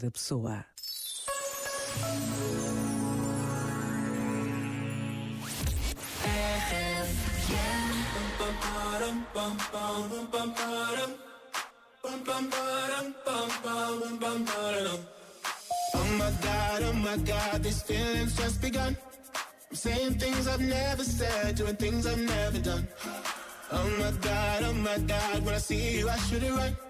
cada pessoa. Oh my god, oh my god, these feelings just begun. I'm saying things I've never said, doing things I've never done. Oh my god, oh my god, when I see you, I should it right.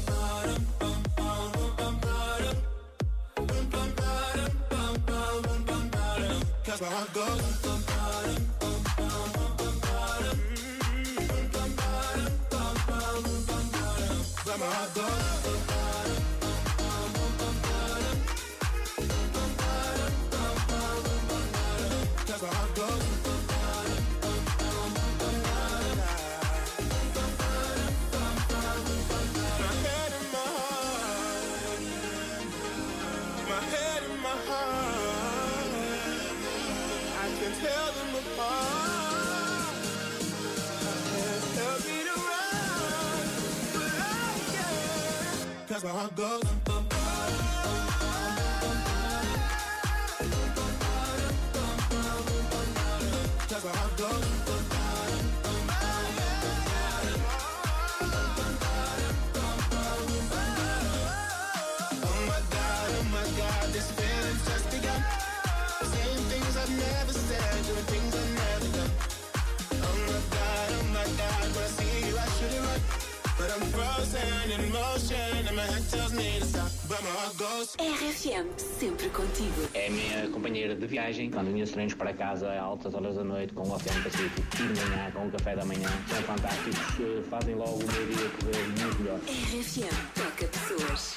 That's where I go. goes. RFM, sempre contigo. É a minha companheira de viagem, quando vinha os treinos para casa a altas horas da noite, com o Oceano Pacífico e de manhã, com o café da manhã, são fantásticos, fazem logo o meu dia correr muito melhor. RFM, toca pessoas.